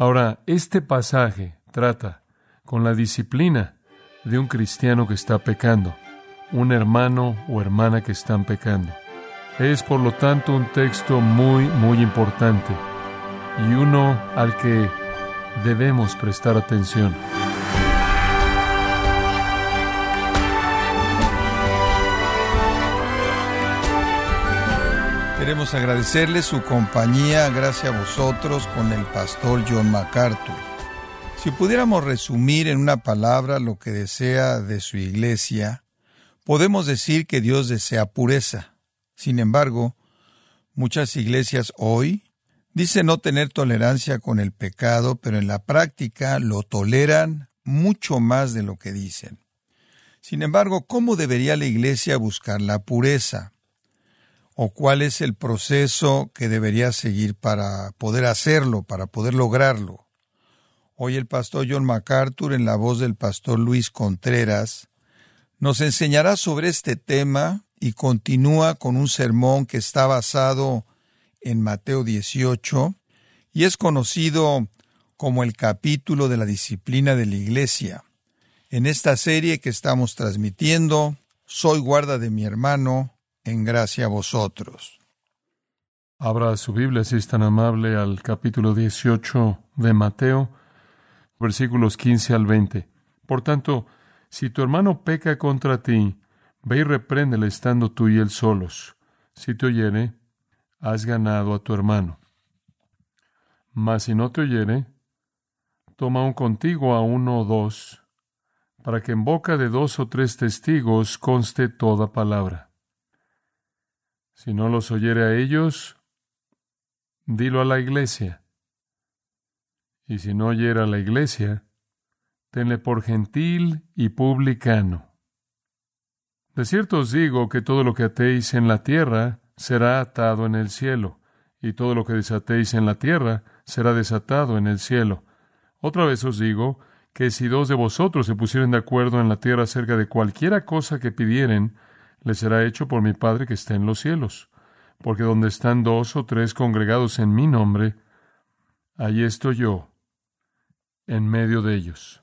Ahora, este pasaje trata con la disciplina de un cristiano que está pecando, un hermano o hermana que están pecando. Es por lo tanto un texto muy, muy importante y uno al que debemos prestar atención. Queremos agradecerle su compañía, gracias a vosotros, con el pastor John MacArthur. Si pudiéramos resumir en una palabra lo que desea de su iglesia, podemos decir que Dios desea pureza. Sin embargo, muchas iglesias hoy dicen no tener tolerancia con el pecado, pero en la práctica lo toleran mucho más de lo que dicen. Sin embargo, ¿cómo debería la iglesia buscar la pureza? O cuál es el proceso que debería seguir para poder hacerlo, para poder lograrlo. Hoy el pastor John MacArthur, en la voz del pastor Luis Contreras, nos enseñará sobre este tema y continúa con un sermón que está basado en Mateo 18 y es conocido como el capítulo de la disciplina de la Iglesia. En esta serie que estamos transmitiendo, Soy guarda de mi hermano, en gracia a vosotros. Abra su Biblia, si es tan amable, al capítulo 18 de Mateo, versículos 15 al 20. Por tanto, si tu hermano peca contra ti, ve y repréndele estando tú y él solos. Si te oyere, has ganado a tu hermano. Mas si no te oyere, toma un contigo a uno o dos, para que en boca de dos o tres testigos conste toda palabra. Si no los oyere a ellos, dilo a la iglesia. Y si no oyera a la iglesia, tenle por gentil y publicano. De cierto os digo que todo lo que atéis en la tierra será atado en el cielo, y todo lo que desatéis en la tierra será desatado en el cielo. Otra vez os digo que si dos de vosotros se pusieren de acuerdo en la tierra acerca de cualquiera cosa que pidieren, le será hecho por mi Padre que está en los cielos. Porque donde están dos o tres congregados en mi nombre, allí estoy yo, en medio de ellos.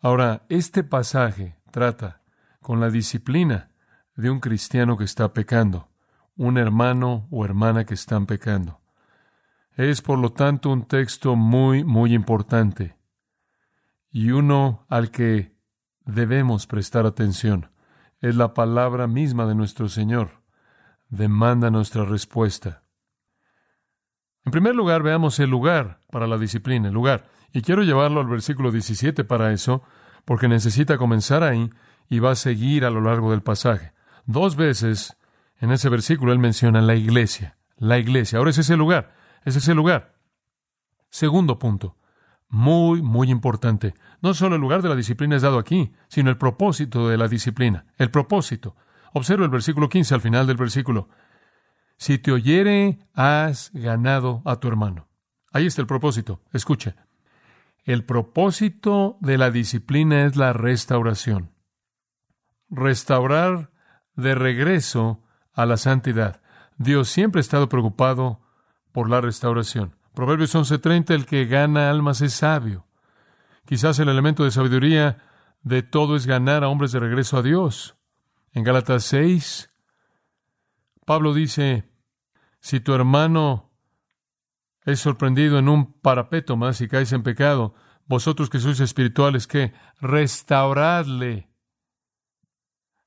Ahora, este pasaje trata con la disciplina de un cristiano que está pecando, un hermano o hermana que están pecando. Es, por lo tanto, un texto muy, muy importante y uno al que debemos prestar atención es la palabra misma de nuestro Señor. Demanda nuestra respuesta. En primer lugar, veamos el lugar para la disciplina, el lugar. Y quiero llevarlo al versículo 17 para eso, porque necesita comenzar ahí y va a seguir a lo largo del pasaje. Dos veces en ese versículo él menciona la iglesia, la iglesia. Ahora es ese lugar, es ese lugar. Segundo punto, muy, muy importante. No solo el lugar de la disciplina es dado aquí, sino el propósito de la disciplina. El propósito. Observa el versículo 15 al final del versículo. Si te oyere, has ganado a tu hermano. Ahí está el propósito. Escuche. El propósito de la disciplina es la restauración. Restaurar de regreso a la santidad. Dios siempre ha estado preocupado por la restauración. Proverbios 11:30, el que gana almas es sabio. Quizás el elemento de sabiduría de todo es ganar a hombres de regreso a Dios. En Gálatas 6, Pablo dice, si tu hermano es sorprendido en un parapeto más y caes en pecado, vosotros que sois espirituales, ¿qué? Restauradle.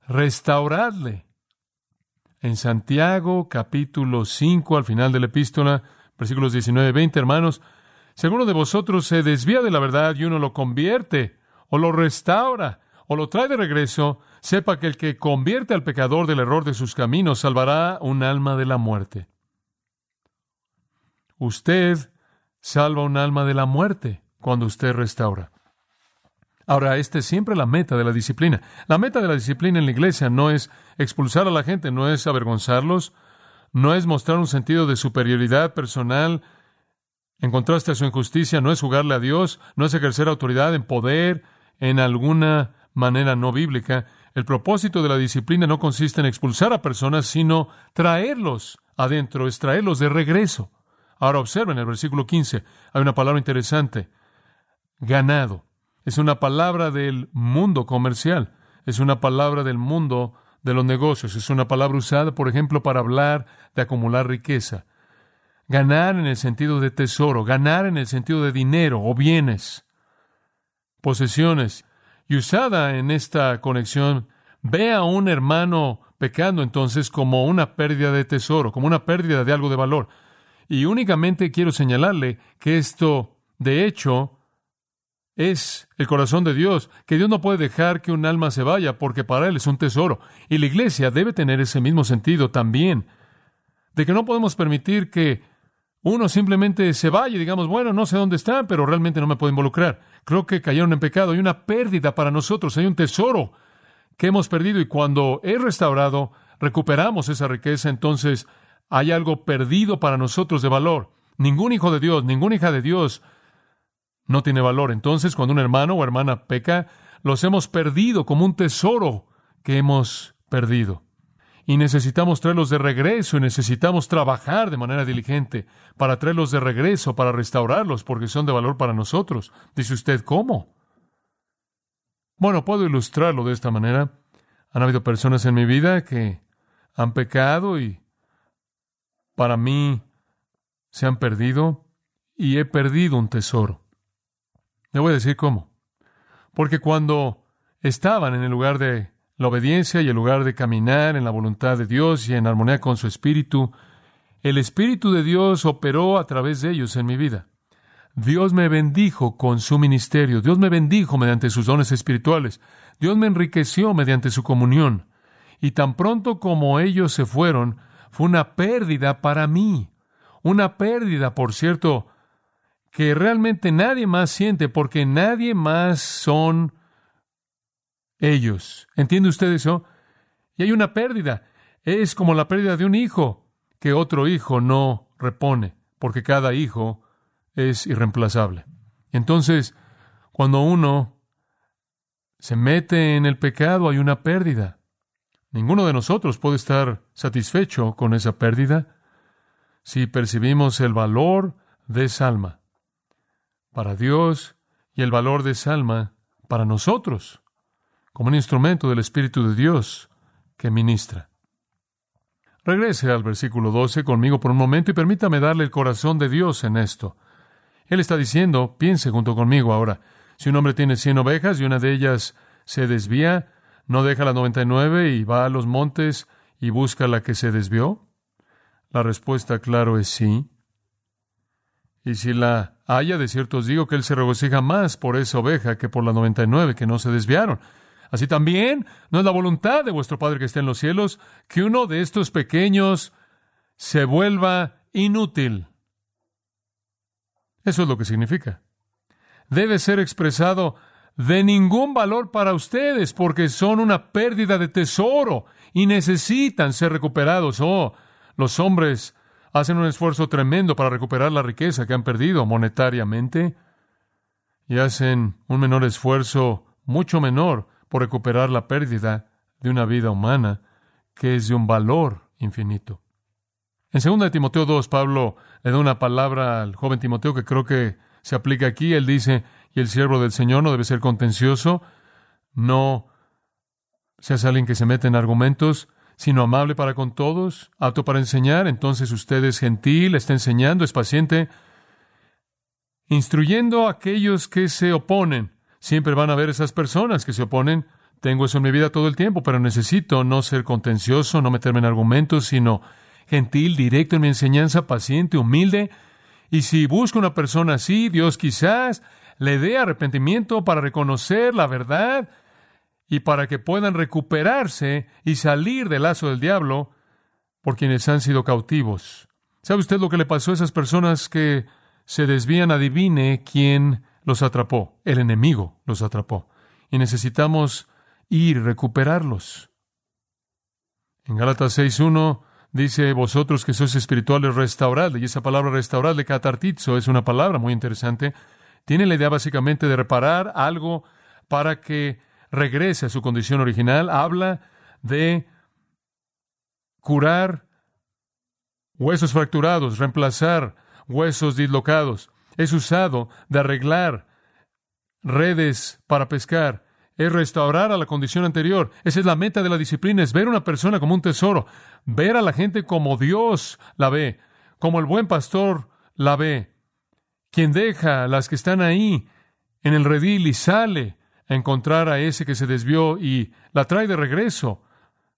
Restauradle. En Santiago capítulo 5, al final de la epístola, versículos 19 y 20, hermanos, si alguno de vosotros se desvía de la verdad y uno lo convierte, o lo restaura, o lo trae de regreso, sepa que el que convierte al pecador del error de sus caminos salvará un alma de la muerte. Usted salva un alma de la muerte cuando usted restaura. Ahora, esta es siempre la meta de la disciplina. La meta de la disciplina en la iglesia no es expulsar a la gente, no es avergonzarlos, no es mostrar un sentido de superioridad personal en contraste a su injusticia, no es jugarle a Dios, no es ejercer autoridad en poder en alguna manera no bíblica. El propósito de la disciplina no consiste en expulsar a personas, sino traerlos adentro, es traerlos de regreso Ahora observen el versículo 15. Hay una palabra interesante. Ganado. Es una palabra del mundo comercial. Es una palabra del mundo de los negocios. Es una palabra usada, por ejemplo, para hablar de acumular riqueza. Ganar en el sentido de tesoro, ganar en el sentido de dinero o bienes, posesiones. Y usada en esta conexión, ve a un hermano pecando entonces como una pérdida de tesoro, como una pérdida de algo de valor. Y únicamente quiero señalarle que esto, de hecho, es el corazón de Dios, que Dios no puede dejar que un alma se vaya porque para Él es un tesoro. Y la iglesia debe tener ese mismo sentido también, de que no podemos permitir que uno simplemente se vaya y digamos, bueno, no sé dónde está, pero realmente no me puedo involucrar. Creo que cayeron en pecado. Hay una pérdida para nosotros, hay un tesoro que hemos perdido y cuando es restaurado, recuperamos esa riqueza, entonces hay algo perdido para nosotros de valor. Ningún hijo de Dios, ninguna hija de Dios no tiene valor. Entonces, cuando un hermano o hermana peca, los hemos perdido como un tesoro que hemos perdido. Y necesitamos traerlos de regreso y necesitamos trabajar de manera diligente para traerlos de regreso, para restaurarlos, porque son de valor para nosotros. Dice usted, ¿cómo? Bueno, puedo ilustrarlo de esta manera. Han habido personas en mi vida que han pecado y para mí se han perdido y he perdido un tesoro. Le voy a decir cómo. Porque cuando estaban en el lugar de la obediencia y el lugar de caminar en la voluntad de Dios y en armonía con su Espíritu, el Espíritu de Dios operó a través de ellos en mi vida. Dios me bendijo con su ministerio, Dios me bendijo mediante sus dones espirituales, Dios me enriqueció mediante su comunión. Y tan pronto como ellos se fueron, fue una pérdida para mí. Una pérdida, por cierto, que realmente nadie más siente porque nadie más son ellos. ¿Entiende usted eso? Y hay una pérdida. Es como la pérdida de un hijo que otro hijo no repone, porque cada hijo es irreemplazable. Entonces, cuando uno se mete en el pecado, hay una pérdida. Ninguno de nosotros puede estar satisfecho con esa pérdida si percibimos el valor de esa alma para Dios y el valor de esa alma para nosotros, como un instrumento del Espíritu de Dios que ministra. Regrese al versículo 12 conmigo por un momento y permítame darle el corazón de Dios en esto. Él está diciendo, piense junto conmigo ahora, si un hombre tiene cien ovejas y una de ellas se desvía, ¿no deja la noventa y nueve y va a los montes y busca la que se desvió? La respuesta, claro, es sí. Y si la haya, de cierto os digo que él se regocija más por esa oveja que por la noventa y nueve que no se desviaron. Así también, no es la voluntad de vuestro Padre que está en los cielos que uno de estos pequeños se vuelva inútil. Eso es lo que significa. Debe ser expresado de ningún valor para ustedes porque son una pérdida de tesoro y necesitan ser recuperados. Oh, los hombres hacen un esfuerzo tremendo para recuperar la riqueza que han perdido monetariamente y hacen un menor esfuerzo, mucho menor, por recuperar la pérdida de una vida humana que es de un valor infinito. En 2 Timoteo 2, Pablo le da una palabra al joven Timoteo que creo que se aplica aquí. Él dice, y el siervo del Señor no debe ser contencioso, no seas alguien que se mete en argumentos, sino amable para con todos, apto para enseñar. Entonces usted es gentil, está enseñando, es paciente, instruyendo a aquellos que se oponen. Siempre van a haber esas personas que se oponen. Tengo eso en mi vida todo el tiempo, pero necesito no ser contencioso, no meterme en argumentos, sino gentil, directo en mi enseñanza, paciente, humilde. Y si busco una persona así, Dios quizás le dé arrepentimiento para reconocer la verdad y para que puedan recuperarse y salir del lazo del diablo por quienes han sido cautivos. ¿Sabe usted lo que le pasó a esas personas que se desvían? Adivine quién los atrapó. El enemigo los atrapó. Y necesitamos ir recuperarlos. En Gálatas 6.1 Dice, vosotros que sois espirituales, restauradle. Y esa palabra restauradle, catartizo, es una palabra muy interesante. Tiene la idea básicamente de reparar algo para que regrese a su condición original. Habla de curar huesos fracturados, reemplazar huesos dislocados. Es usado de arreglar redes para pescar. Es restaurar a la condición anterior. Esa es la meta de la disciplina, es ver a una persona como un tesoro, ver a la gente como Dios la ve, como el buen pastor la ve, quien deja las que están ahí en el redil y sale encontrar a ese que se desvió y la trae de regreso.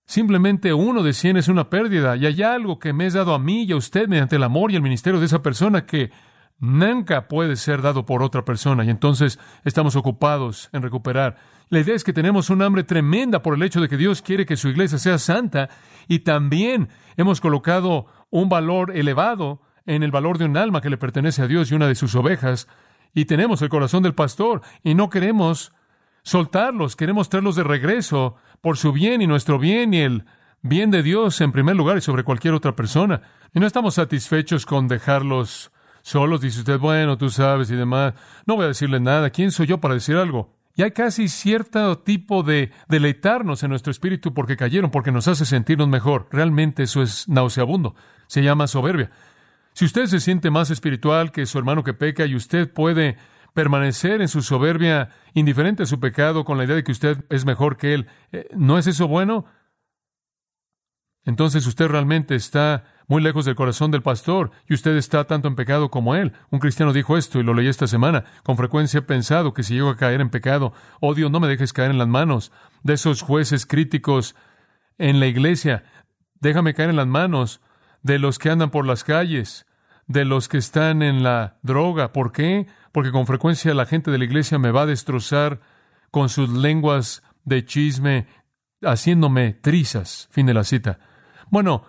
Simplemente uno de cien es una pérdida y hay algo que me es dado a mí y a usted mediante el amor y el ministerio de esa persona que nunca puede ser dado por otra persona y entonces estamos ocupados en recuperar. La idea es que tenemos un hambre tremenda por el hecho de que Dios quiere que su iglesia sea santa y también hemos colocado un valor elevado en el valor de un alma que le pertenece a Dios y una de sus ovejas y tenemos el corazón del pastor y no queremos soltarlos, queremos traerlos de regreso por su bien y nuestro bien y el bien de Dios en primer lugar y sobre cualquier otra persona. Y no estamos satisfechos con dejarlos solos. Dice usted, bueno, tú sabes y demás. No voy a decirle nada. ¿Quién soy yo para decir algo? Y hay casi cierto tipo de deleitarnos en nuestro espíritu porque cayeron, porque nos hace sentirnos mejor. Realmente eso es nauseabundo. Se llama soberbia. Si usted se siente más espiritual que su hermano que peca y usted puede permanecer en su soberbia, indiferente a su pecado, con la idea de que usted es mejor que él, eh, ¿no es eso bueno? Entonces usted realmente está muy lejos del corazón del pastor y usted está tanto en pecado como él. Un cristiano dijo esto y lo leí esta semana. Con frecuencia he pensado que si llego a caer en pecado, oh Dios, no me dejes caer en las manos de esos jueces críticos en la iglesia. Déjame caer en las manos de los que andan por las calles, de los que están en la droga. ¿Por qué? porque con frecuencia la gente de la iglesia me va a destrozar con sus lenguas de chisme, haciéndome trizas. Fin de la cita. Bueno,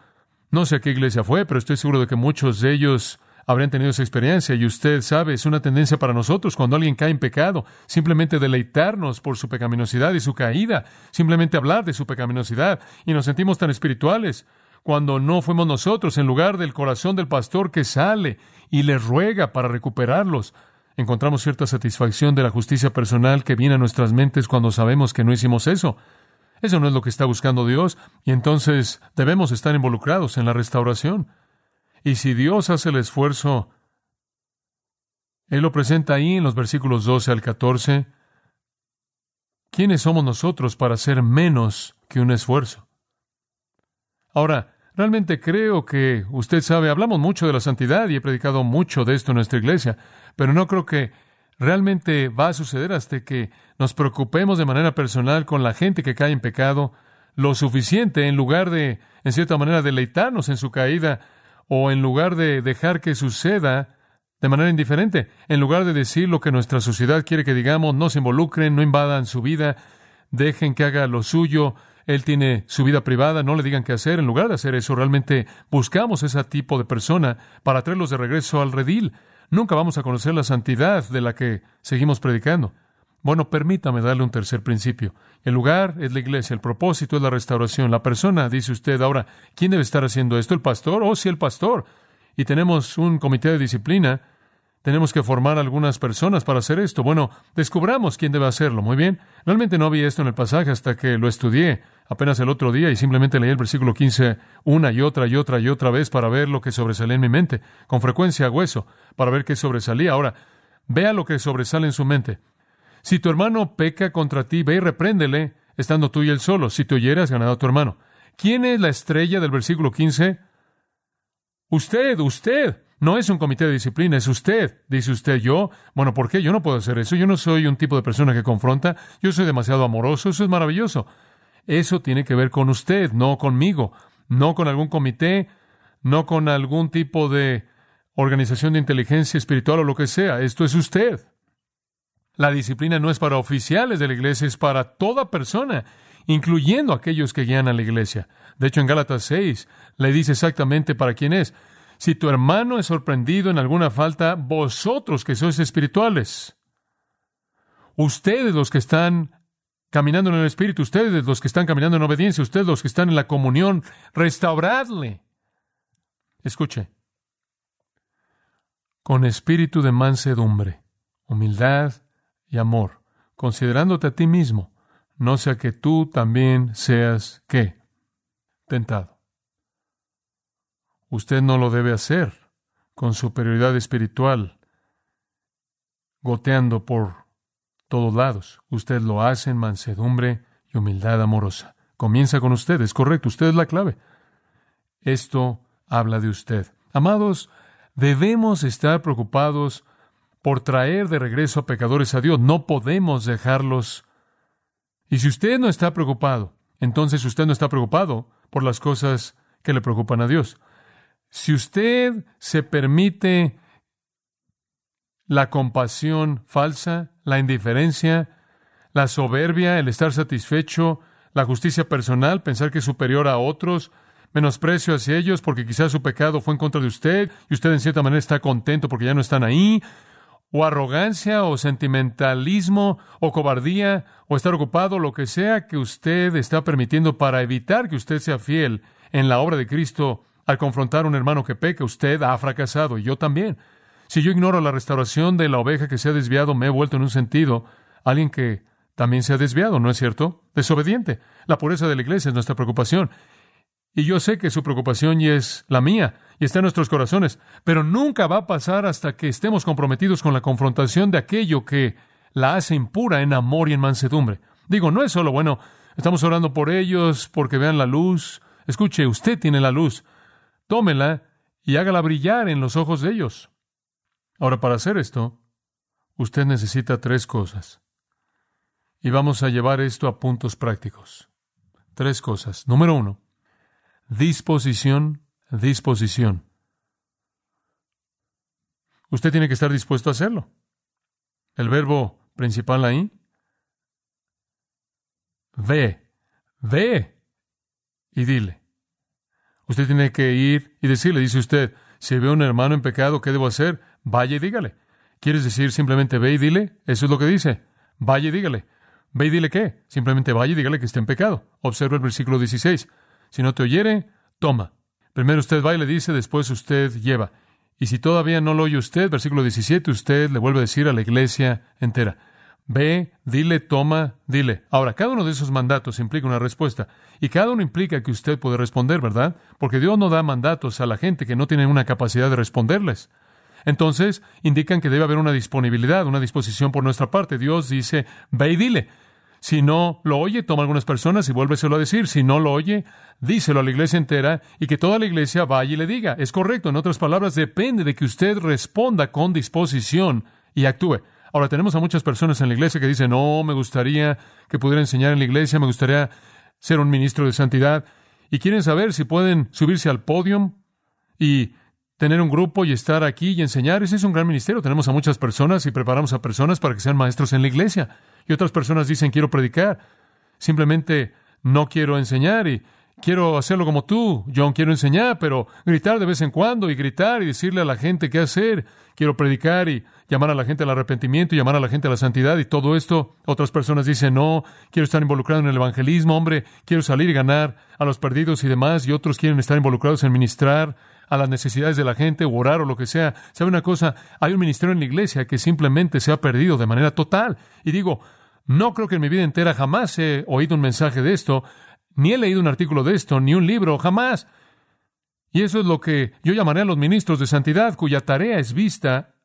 no sé a qué iglesia fue, pero estoy seguro de que muchos de ellos habrían tenido esa experiencia y usted sabe, es una tendencia para nosotros cuando alguien cae en pecado, simplemente deleitarnos por su pecaminosidad y su caída, simplemente hablar de su pecaminosidad y nos sentimos tan espirituales cuando no fuimos nosotros en lugar del corazón del pastor que sale y le ruega para recuperarlos encontramos cierta satisfacción de la justicia personal que viene a nuestras mentes cuando sabemos que no hicimos eso. Eso no es lo que está buscando Dios, y entonces debemos estar involucrados en la restauración. Y si Dios hace el esfuerzo, Él lo presenta ahí en los versículos 12 al 14. ¿Quiénes somos nosotros para hacer menos que un esfuerzo? Ahora, realmente creo que usted sabe, hablamos mucho de la santidad y he predicado mucho de esto en nuestra iglesia, pero no creo que realmente va a suceder hasta que nos preocupemos de manera personal con la gente que cae en pecado lo suficiente en lugar de, en cierta manera, deleitarnos en su caída o en lugar de dejar que suceda de manera indiferente, en lugar de decir lo que nuestra sociedad quiere que digamos, no se involucren, no invadan su vida, dejen que haga lo suyo, él tiene su vida privada, no le digan qué hacer, en lugar de hacer eso, realmente buscamos ese tipo de persona para traerlos de regreso al redil nunca vamos a conocer la santidad de la que seguimos predicando. Bueno, permítame darle un tercer principio. El lugar es la iglesia, el propósito es la restauración. La persona, dice usted, ahora, ¿quién debe estar haciendo esto? ¿El pastor? Oh, sí, el pastor. Y tenemos un comité de disciplina. Tenemos que formar algunas personas para hacer esto. Bueno, descubramos quién debe hacerlo. Muy bien. Realmente no vi esto en el pasaje hasta que lo estudié apenas el otro día y simplemente leí el versículo 15 una y otra y otra y otra vez para ver lo que sobresalía en mi mente. Con frecuencia hago eso, para ver qué sobresalía. Ahora, vea lo que sobresale en su mente. Si tu hermano peca contra ti, ve y repréndele, estando tú y él solo. Si te oyeras, ganado a tu hermano. ¿Quién es la estrella del versículo 15? Usted, usted. No es un comité de disciplina, es usted. Dice usted, yo. Bueno, ¿por qué? Yo no puedo hacer eso. Yo no soy un tipo de persona que confronta. Yo soy demasiado amoroso. Eso es maravilloso. Eso tiene que ver con usted, no conmigo, no con algún comité, no con algún tipo de organización de inteligencia espiritual o lo que sea. Esto es usted. La disciplina no es para oficiales de la iglesia, es para toda persona, incluyendo aquellos que guían a la iglesia. De hecho, en Gálatas 6 le dice exactamente para quién es. Si tu hermano es sorprendido en alguna falta, vosotros que sois espirituales, ustedes los que están caminando en el Espíritu, ustedes los que están caminando en obediencia, ustedes los que están en la comunión, restauradle. Escuche, con espíritu de mansedumbre, humildad y amor, considerándote a ti mismo, no sea que tú también seas qué? Tentado. Usted no lo debe hacer con superioridad espiritual, goteando por todos lados. Usted lo hace en mansedumbre y humildad amorosa. Comienza con usted, es correcto, usted es la clave. Esto habla de usted. Amados, debemos estar preocupados por traer de regreso a pecadores a Dios. No podemos dejarlos. Y si usted no está preocupado, entonces usted no está preocupado por las cosas que le preocupan a Dios. Si usted se permite la compasión falsa, la indiferencia, la soberbia, el estar satisfecho, la justicia personal, pensar que es superior a otros, menosprecio hacia ellos porque quizás su pecado fue en contra de usted y usted en cierta manera está contento porque ya no están ahí, o arrogancia o sentimentalismo o cobardía o estar ocupado, lo que sea que usted está permitiendo para evitar que usted sea fiel en la obra de Cristo al confrontar a un hermano que peca, usted ha fracasado y yo también. Si yo ignoro la restauración de la oveja que se ha desviado, me he vuelto en un sentido alguien que también se ha desviado, ¿no es cierto? Desobediente. La pureza de la iglesia es nuestra preocupación. Y yo sé que su preocupación y es la mía, y está en nuestros corazones, pero nunca va a pasar hasta que estemos comprometidos con la confrontación de aquello que la hace impura en amor y en mansedumbre. Digo, no es solo, bueno, estamos orando por ellos porque vean la luz. Escuche, usted tiene la luz. Tómela y hágala brillar en los ojos de ellos. Ahora, para hacer esto, usted necesita tres cosas. Y vamos a llevar esto a puntos prácticos. Tres cosas. Número uno, Disposición, disposición. Usted tiene que estar dispuesto a hacerlo. El verbo principal ahí, ve, ve y dile. Usted tiene que ir y decirle, dice usted, si ve a un hermano en pecado, ¿qué debo hacer? Vaya y dígale. ¿Quieres decir simplemente ve y dile? Eso es lo que dice. Vaya y dígale. Ve y dile qué. Simplemente vaya y dígale que está en pecado. Observa el versículo 16. Si no te oyere, toma. Primero usted va y le dice, después usted lleva. Y si todavía no lo oye usted, versículo 17, usted le vuelve a decir a la iglesia entera, ve, dile, toma, dile. Ahora, cada uno de esos mandatos implica una respuesta. Y cada uno implica que usted puede responder, ¿verdad? Porque Dios no da mandatos a la gente que no tiene una capacidad de responderles. Entonces, indican que debe haber una disponibilidad, una disposición por nuestra parte. Dios dice, ve y dile. Si no lo oye, toma algunas personas y vuélveselo a decir. Si no lo oye, díselo a la iglesia entera y que toda la iglesia vaya y le diga. Es correcto. En otras palabras, depende de que usted responda con disposición y actúe. Ahora tenemos a muchas personas en la iglesia que dicen, no, me gustaría que pudiera enseñar en la iglesia, me gustaría ser un ministro de santidad. Y quieren saber si pueden subirse al podio y tener un grupo y estar aquí y enseñar. Ese es un gran ministerio. Tenemos a muchas personas y preparamos a personas para que sean maestros en la iglesia. Y otras personas dicen, quiero predicar. Simplemente no quiero enseñar y quiero hacerlo como tú. John, quiero enseñar, pero gritar de vez en cuando y gritar y decirle a la gente qué hacer. Quiero predicar y llamar a la gente al arrepentimiento y llamar a la gente a la santidad y todo esto. Otras personas dicen, no, quiero estar involucrado en el evangelismo, hombre, quiero salir y ganar a los perdidos y demás. Y otros quieren estar involucrados en ministrar a las necesidades de la gente o orar o lo que sea. ¿Sabe una cosa? Hay un ministerio en la iglesia que simplemente se ha perdido de manera total. Y digo, no creo que en mi vida entera jamás he oído un mensaje de esto, ni he leído un artículo de esto, ni un libro, jamás. Y eso es lo que yo llamaré a los ministros de santidad, cuya tarea es vista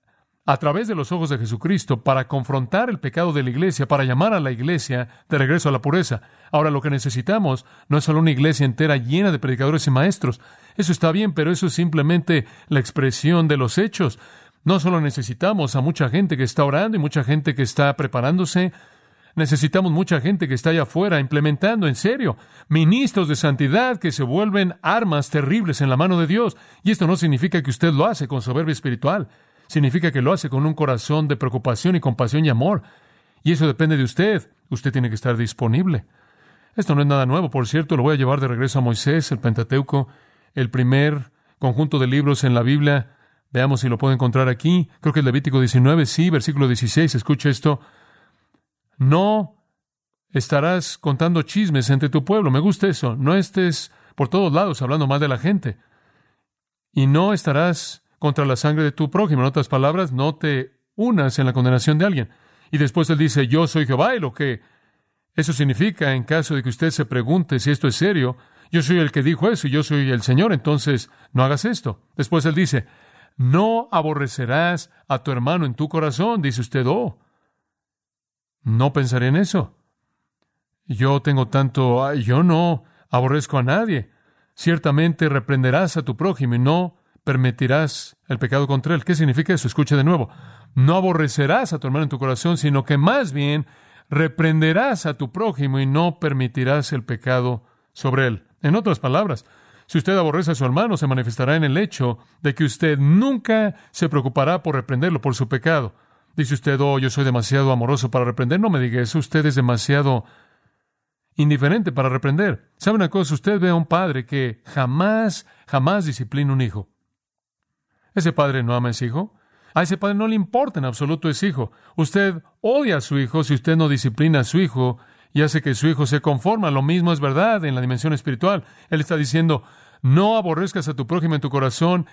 a través de los ojos de Jesucristo para confrontar el pecado de la iglesia, para llamar a la iglesia de regreso a la pureza. Ahora lo que necesitamos no es solo una iglesia entera llena de predicadores y maestros. Eso está bien, pero eso es simplemente la expresión de los hechos. No solo necesitamos a mucha gente que está orando y mucha gente que está preparándose, Necesitamos mucha gente que está allá afuera implementando en serio ministros de santidad que se vuelven armas terribles en la mano de Dios. Y esto no significa que usted lo hace con soberbia espiritual. Significa que lo hace con un corazón de preocupación y compasión y amor. Y eso depende de usted. Usted tiene que estar disponible. Esto no es nada nuevo, por cierto, lo voy a llevar de regreso a Moisés, el Pentateuco, el primer conjunto de libros en la Biblia. Veamos si lo puedo encontrar aquí. Creo que es Levítico 19, sí, versículo 16. Escuche esto. No estarás contando chismes entre tu pueblo. Me gusta eso. No estés por todos lados hablando mal de la gente. Y no estarás contra la sangre de tu prójimo. En otras palabras, no te unas en la condenación de alguien. Y después él dice, yo soy Jehová, y lo que eso significa, en caso de que usted se pregunte si esto es serio, yo soy el que dijo eso, y yo soy el Señor, entonces no hagas esto. Después él dice, no aborrecerás a tu hermano en tu corazón. Dice usted, oh, no pensaré en eso. Yo tengo tanto, yo no aborrezco a nadie. Ciertamente reprenderás a tu prójimo y no permitirás el pecado contra él. ¿Qué significa eso? Escuche de nuevo. No aborrecerás a tu hermano en tu corazón, sino que más bien reprenderás a tu prójimo y no permitirás el pecado sobre él. En otras palabras, si usted aborrece a su hermano, se manifestará en el hecho de que usted nunca se preocupará por reprenderlo por su pecado. Dice usted, oh, yo soy demasiado amoroso para reprender. No me diga eso, usted es demasiado indiferente para reprender. ¿Sabe una cosa? Usted ve a un padre que jamás, jamás disciplina un hijo. Ese padre no ama a ese hijo. A ese padre no le importa en absoluto ese hijo. Usted odia a su hijo si usted no disciplina a su hijo y hace que su hijo se conforma. Lo mismo es verdad en la dimensión espiritual. Él está diciendo, no aborrezcas a tu prójimo en tu corazón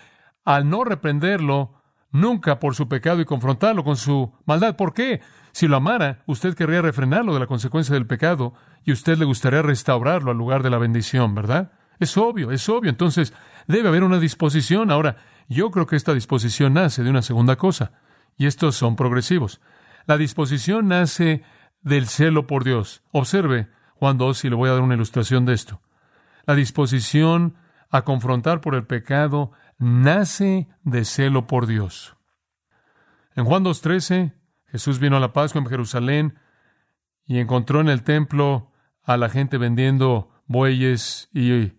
al no reprenderlo nunca por su pecado y confrontarlo con su maldad. ¿Por qué? Si lo amara, usted querría refrenarlo de la consecuencia del pecado y usted le gustaría restaurarlo al lugar de la bendición, ¿verdad? Es obvio, es obvio. Entonces, debe haber una disposición. Ahora, yo creo que esta disposición nace de una segunda cosa, y estos son progresivos. La disposición nace del celo por Dios. Observe Juan 2 y le voy a dar una ilustración de esto. La disposición a confrontar por el pecado nace de celo por Dios. En Juan 2.13, Jesús vino a la Pascua en Jerusalén y encontró en el templo a la gente vendiendo bueyes y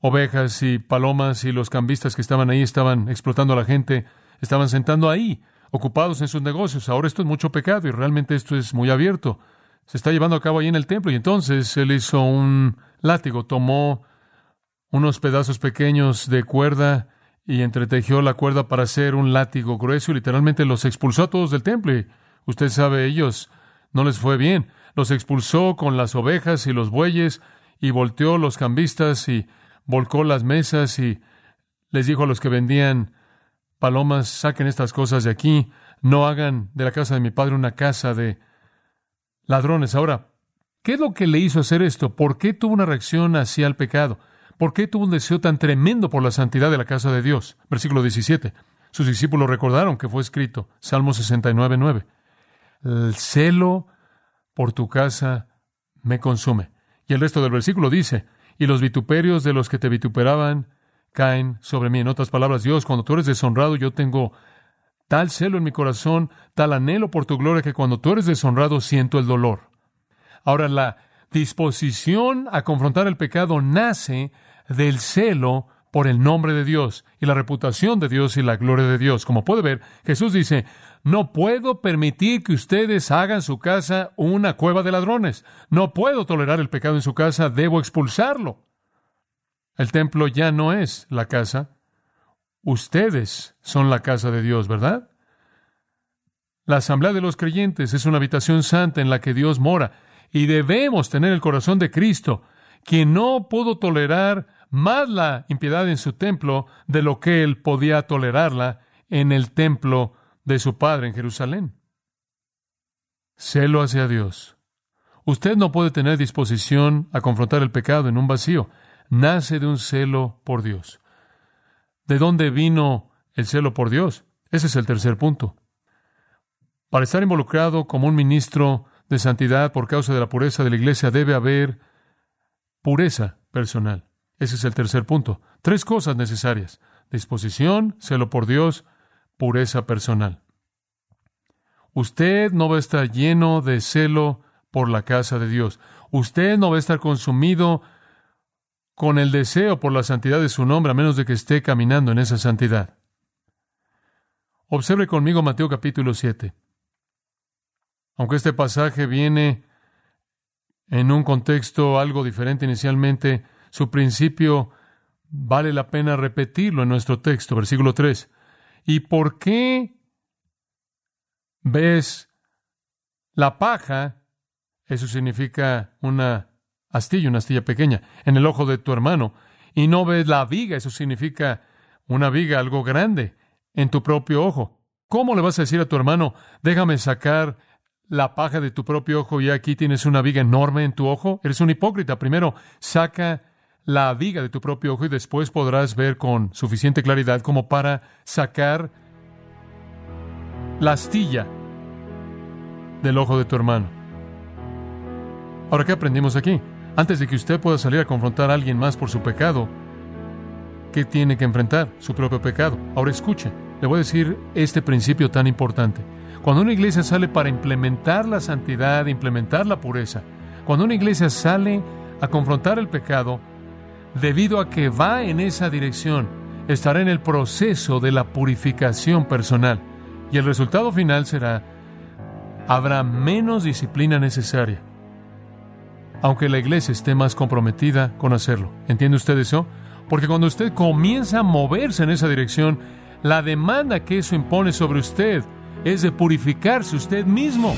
ovejas y palomas y los cambistas que estaban ahí estaban explotando a la gente, estaban sentando ahí, ocupados en sus negocios. Ahora esto es mucho pecado y realmente esto es muy abierto. Se está llevando a cabo ahí en el templo y entonces él hizo un látigo, tomó unos pedazos pequeños de cuerda y entretejió la cuerda para hacer un látigo grueso y literalmente los expulsó a todos del templo. Y usted sabe, ellos no les fue bien. Los expulsó con las ovejas y los bueyes y volteó los cambistas y volcó las mesas y les dijo a los que vendían palomas, saquen estas cosas de aquí, no hagan de la casa de mi padre una casa de ladrones. Ahora, ¿qué es lo que le hizo hacer esto? ¿Por qué tuvo una reacción hacia el pecado? ¿Por qué tuvo un deseo tan tremendo por la santidad de la casa de Dios? Versículo 17. Sus discípulos recordaron que fue escrito, Salmo 69, 9. El celo por tu casa me consume. Y el resto del versículo dice, y los vituperios de los que te vituperaban caen sobre mí. En otras palabras, Dios, cuando tú eres deshonrado, yo tengo tal celo en mi corazón, tal anhelo por tu gloria, que cuando tú eres deshonrado siento el dolor. Ahora, la disposición a confrontar el pecado nace del celo por el nombre de Dios y la reputación de Dios y la gloria de Dios. Como puede ver, Jesús dice, no puedo permitir que ustedes hagan su casa una cueva de ladrones. No puedo tolerar el pecado en su casa, debo expulsarlo. El templo ya no es la casa. Ustedes son la casa de Dios, ¿verdad? La asamblea de los creyentes es una habitación santa en la que Dios mora y debemos tener el corazón de Cristo, quien no pudo tolerar más la impiedad en su templo de lo que él podía tolerarla en el templo de su padre en Jerusalén. Celo hacia Dios. Usted no puede tener disposición a confrontar el pecado en un vacío. Nace de un celo por Dios. ¿De dónde vino el celo por Dios? Ese es el tercer punto. Para estar involucrado como un ministro de santidad por causa de la pureza de la iglesia debe haber pureza personal. Ese es el tercer punto. Tres cosas necesarias. Disposición, celo por Dios, pureza personal. Usted no va a estar lleno de celo por la casa de Dios. Usted no va a estar consumido con el deseo por la santidad de su nombre, a menos de que esté caminando en esa santidad. Observe conmigo Mateo capítulo 7. Aunque este pasaje viene en un contexto algo diferente inicialmente, su principio vale la pena repetirlo en nuestro texto, versículo 3. ¿Y por qué ves la paja? Eso significa una astilla, una astilla pequeña, en el ojo de tu hermano. Y no ves la viga, eso significa una viga, algo grande, en tu propio ojo. ¿Cómo le vas a decir a tu hermano, déjame sacar la paja de tu propio ojo y aquí tienes una viga enorme en tu ojo? Eres un hipócrita. Primero, saca la viga de tu propio ojo y después podrás ver con suficiente claridad como para sacar la astilla del ojo de tu hermano. Ahora, ¿qué aprendimos aquí? Antes de que usted pueda salir a confrontar a alguien más por su pecado, ¿qué tiene que enfrentar? Su propio pecado. Ahora escuche, le voy a decir este principio tan importante. Cuando una iglesia sale para implementar la santidad, implementar la pureza, cuando una iglesia sale a confrontar el pecado, debido a que va en esa dirección, estará en el proceso de la purificación personal. Y el resultado final será, habrá menos disciplina necesaria, aunque la iglesia esté más comprometida con hacerlo. ¿Entiende usted eso? Porque cuando usted comienza a moverse en esa dirección, la demanda que eso impone sobre usted es de purificarse usted mismo.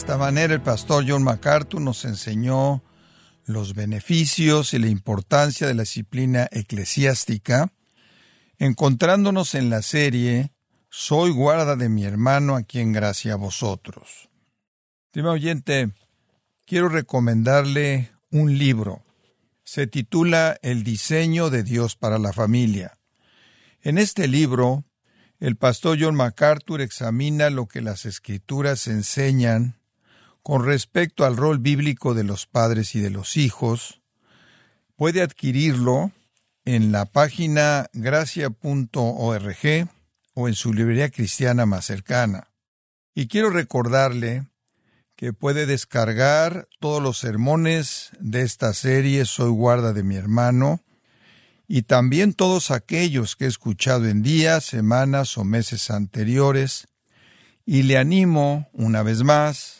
Esta manera el pastor John MacArthur nos enseñó los beneficios y la importancia de la disciplina eclesiástica, encontrándonos en la serie Soy guarda de mi hermano a quien gracia a vosotros. Estimado oyente, quiero recomendarle un libro. Se titula El diseño de Dios para la familia. En este libro, el pastor John MacArthur examina lo que las escrituras enseñan con respecto al rol bíblico de los padres y de los hijos, puede adquirirlo en la página gracia.org o en su librería cristiana más cercana. Y quiero recordarle que puede descargar todos los sermones de esta serie Soy guarda de mi hermano y también todos aquellos que he escuchado en días, semanas o meses anteriores, y le animo, una vez más,